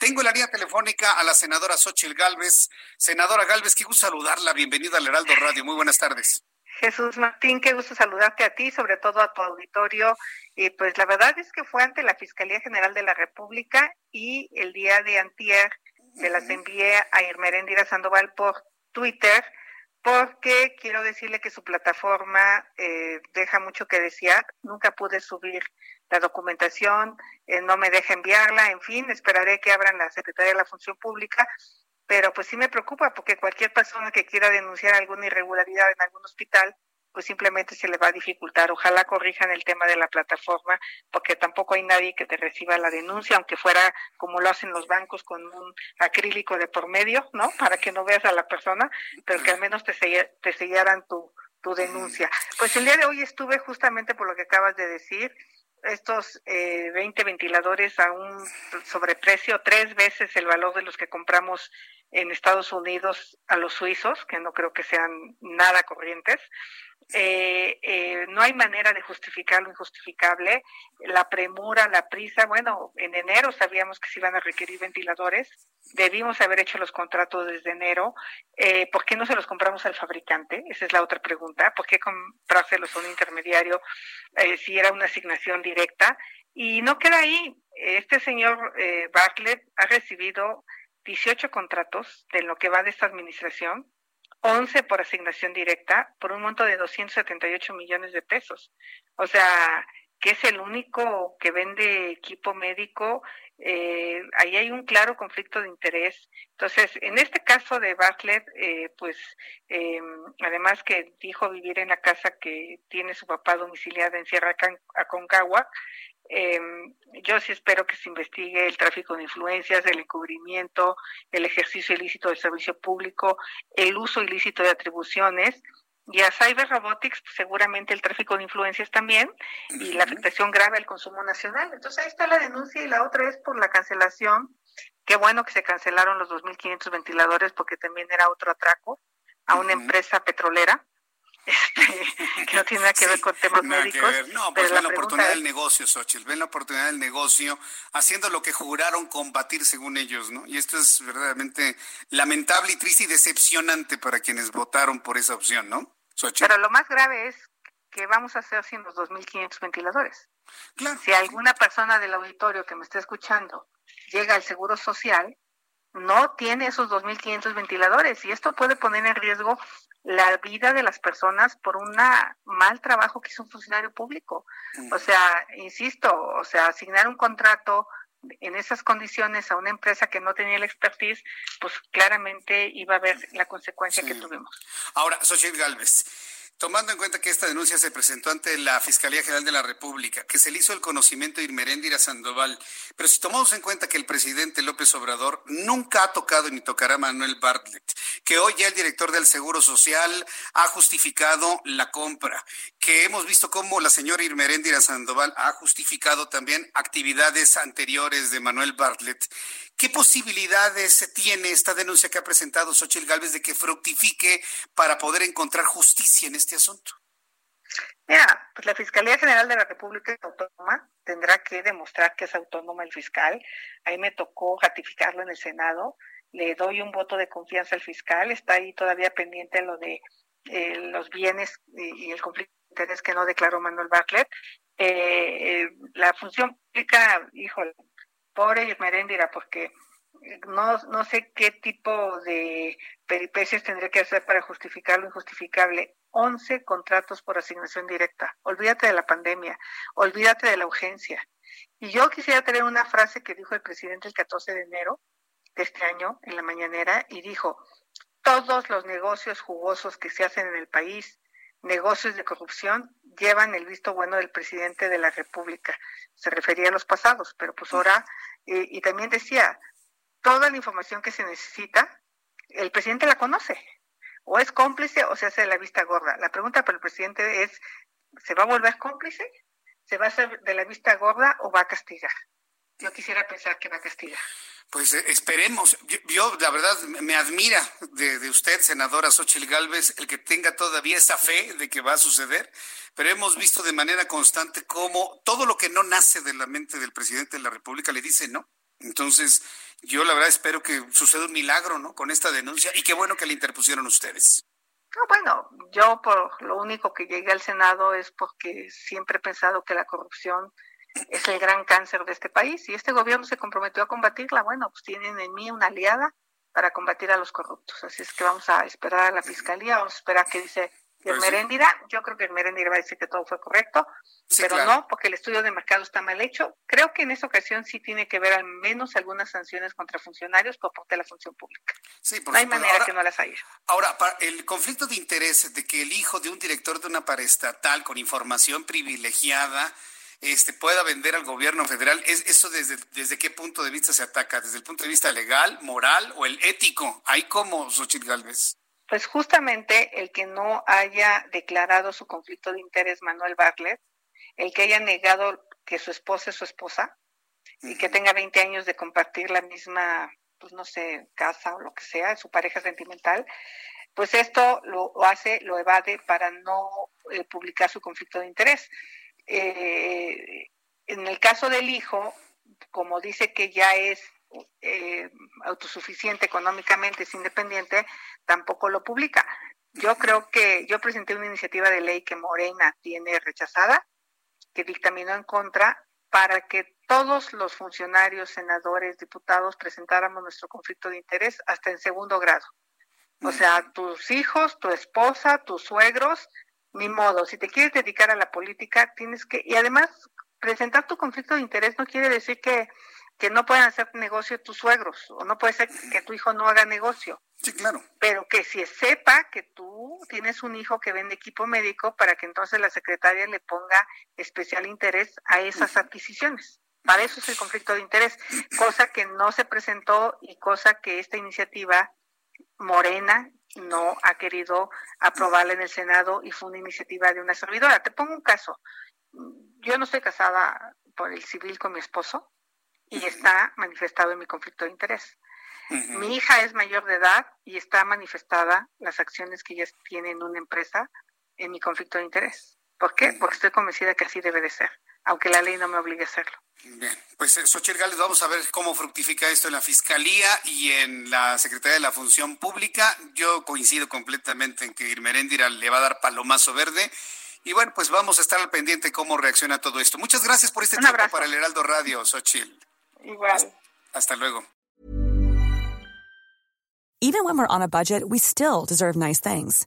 Tengo en la línea telefónica a la senadora Xochil Gálvez. Senadora Gálvez, qué gusto saludarla. Bienvenida al Heraldo Radio. Muy buenas tardes. Jesús Martín, qué gusto saludarte a ti, sobre todo a tu auditorio. Y pues la verdad es que fue ante la Fiscalía General de la República y el día de antier se las envié a Irmerendira Sandoval por Twitter porque quiero decirle que su plataforma eh, deja mucho que desear. Nunca pude subir la documentación, eh, no me deja enviarla, en fin, esperaré que abran la Secretaría de la Función Pública, pero pues sí me preocupa porque cualquier persona que quiera denunciar alguna irregularidad en algún hospital, pues simplemente se le va a dificultar. Ojalá corrijan el tema de la plataforma, porque tampoco hay nadie que te reciba la denuncia, aunque fuera como lo hacen los bancos con un acrílico de por medio, ¿no? Para que no veas a la persona, pero que al menos te, te sellaran tu, tu denuncia. Pues el día de hoy estuve justamente por lo que acabas de decir, estos eh, 20 ventiladores a un sobreprecio, tres veces el valor de los que compramos en Estados Unidos a los suizos, que no creo que sean nada corrientes. Eh, eh, no hay manera de justificar lo injustificable. La premura, la prisa, bueno, en enero sabíamos que se iban a requerir ventiladores, debimos haber hecho los contratos desde enero. Eh, ¿Por qué no se los compramos al fabricante? Esa es la otra pregunta. ¿Por qué comprárselos a un intermediario eh, si era una asignación directa? Y no queda ahí. Este señor Bartlett ha recibido 18 contratos de lo que va de esta administración 11 por asignación directa por un monto de 278 millones de pesos. O sea, que es el único que vende equipo médico, eh, ahí hay un claro conflicto de interés. Entonces, en este caso de Bartlett, eh, pues eh, además que dijo vivir en la casa que tiene su papá domiciliada en Sierra Aconcagua, eh, yo sí espero que se investigue el tráfico de influencias, el encubrimiento, el ejercicio ilícito del servicio público, el uso ilícito de atribuciones y a Cyber Robotics pues, seguramente el tráfico de influencias también y la afectación grave al consumo nacional. Entonces ahí está la denuncia y la otra es por la cancelación. Qué bueno que se cancelaron los 2.500 ventiladores porque también era otro atraco a una empresa petrolera que no tiene nada que ver con temas médicos. No, pues ven la, oportunidad del negocio, Xochitl, ven la oportunidad del negocio haciendo lo que juraron combatir según ellos, ¿no? Y esto es verdaderamente lamentable y triste y decepcionante para quienes votaron por esa opción, ¿no? Pero lo más grave es que vamos a hacer sin los 2.500 ventiladores. Si alguna persona del auditorio que me está escuchando llega al Seguro Social, no tiene esos 2.500 ventiladores y esto puede poner en riesgo la vida de las personas por un mal trabajo que hizo un funcionario público. O sea, insisto, o sea, asignar un contrato en esas condiciones a una empresa que no tenía la expertise, pues claramente iba a haber la consecuencia que tuvimos. Ahora, Xochitl Galvez, Tomando en cuenta que esta denuncia se presentó ante la Fiscalía General de la República, que se le hizo el conocimiento de Irmeréndira Sandoval, pero si tomamos en cuenta que el presidente López Obrador nunca ha tocado ni tocará a Manuel Bartlett, que hoy ya el director del Seguro Social ha justificado la compra, que hemos visto cómo la señora Irmeréndira Sandoval ha justificado también actividades anteriores de Manuel Bartlett, ¿Qué posibilidades tiene esta denuncia que ha presentado Xochitl Gálvez de que fructifique para poder encontrar justicia en este asunto? Mira, pues la Fiscalía General de la República es autónoma, tendrá que demostrar que es autónoma el fiscal. Ahí me tocó ratificarlo en el Senado. Le doy un voto de confianza al fiscal. Está ahí todavía pendiente lo de eh, los bienes y, el conflicto de interés que no declaró Manuel Bartlett. Eh, eh, la función pública, híjole, pobre Merendira, porque no, no sé qué tipo de peripecias tendré que hacer para justificar lo injustificable. 11 contratos por asignación directa. Olvídate de la pandemia, olvídate de la urgencia. Y yo quisiera tener una frase que dijo el presidente el 14 de enero de este año en la mañanera y dijo, todos los negocios jugosos que se hacen en el país negocios de corrupción llevan el visto bueno del presidente de la República. Se refería a los pasados, pero pues ahora, eh, y también decía, toda la información que se necesita, el presidente la conoce. O es cómplice o se hace de la vista gorda. La pregunta para el presidente es, ¿se va a volver cómplice? ¿Se va a hacer de la vista gorda o va a castigar? Yo quisiera pensar que va a castigar. Pues eh, esperemos. Yo, la verdad, me admira de, usted, senadora Xochitl Gálvez, el que tenga todavía esa fe de que va a suceder, pero hemos visto de manera constante cómo todo lo que no nace de la mente del presidente de la República le dice no. Entonces, yo la verdad espero que suceda un milagro, ¿no? Con esta denuncia y qué bueno que le interpusieron ustedes. No, bueno, yo por lo único que llegué al Senado es porque siempre he pensado que la corrupción es el gran cáncer de este país y este gobierno se comprometió a combatirla. Bueno, pues tienen en mí una aliada para combatir a los corruptos. Así es que vamos a esperar a la fiscalía, vamos a esperar a que dice el pues Yo creo que el Meréndira va a decir que todo fue correcto, pero no, porque el estudio de mercado está mal hecho. Creo que en esa ocasión sí tiene que ver al menos algunas sanciones contra funcionarios por parte de la función pública. Sí, no hay manera que no las haya. Ahora, el conflicto de interés de que el hijo de un director de una paraestatal con información privilegiada este, pueda vender al gobierno federal, ¿es, ¿eso desde, desde qué punto de vista se ataca? ¿Desde el punto de vista legal, moral o el ético? ¿Hay como Xochitl Galvez? Pues justamente el que no haya declarado su conflicto de interés Manuel Bartlett, el que haya negado que su esposa es su esposa y que tenga 20 años de compartir la misma, pues no sé, casa o lo que sea, su pareja sentimental, pues esto lo, hace, lo evade para no eh, publicar su conflicto de interés. Eh, en el caso del hijo, como dice que ya es eh, autosuficiente económicamente, es independiente, tampoco lo publica. Yo creo que yo presenté una iniciativa de ley que Morena tiene rechazada, que dictaminó en contra, para que todos los funcionarios, senadores, diputados presentáramos nuestro conflicto de interés hasta en segundo grado. O sea, tus hijos, tu esposa, tus suegros, ni modo, si te quieres dedicar a la política, tienes que, y además, presentar tu conflicto de interés no quiere decir que, que no puedan hacer negocio tus suegros, o no puede ser que tu hijo no haga negocio. Sí, claro. Pero que si sepa que tú tienes un hijo que vende equipo médico para que entonces la secretaria le ponga especial interés a esas adquisiciones. Para eso es el conflicto de interés, cosa que no se presentó y cosa que esta iniciativa Morena no ha querido aprobarla en el Senado y fue una iniciativa de una servidora. Te pongo un caso. Yo no estoy casada por el civil con mi esposo y está manifestado en mi conflicto de interés. Mi hija es mayor de edad y está manifestada las acciones que ella tiene en una empresa en mi conflicto de interés. ¿Por qué? Porque estoy convencida que así debe de ser, aunque la ley no me obligue a hacerlo. Bien, pues eh, Xochitl Gales, vamos a ver cómo fructifica esto en la Fiscalía y en la Secretaría de la Función Pública. Yo coincido completamente en que Irmeréndira le va a dar palomazo verde. Y bueno, pues vamos a estar al pendiente cómo reacciona todo esto. Muchas gracias por este tiempo para el Heraldo Radio, Xochitl. Igual. hasta luego. Even when we're on a budget, we still deserve nice things.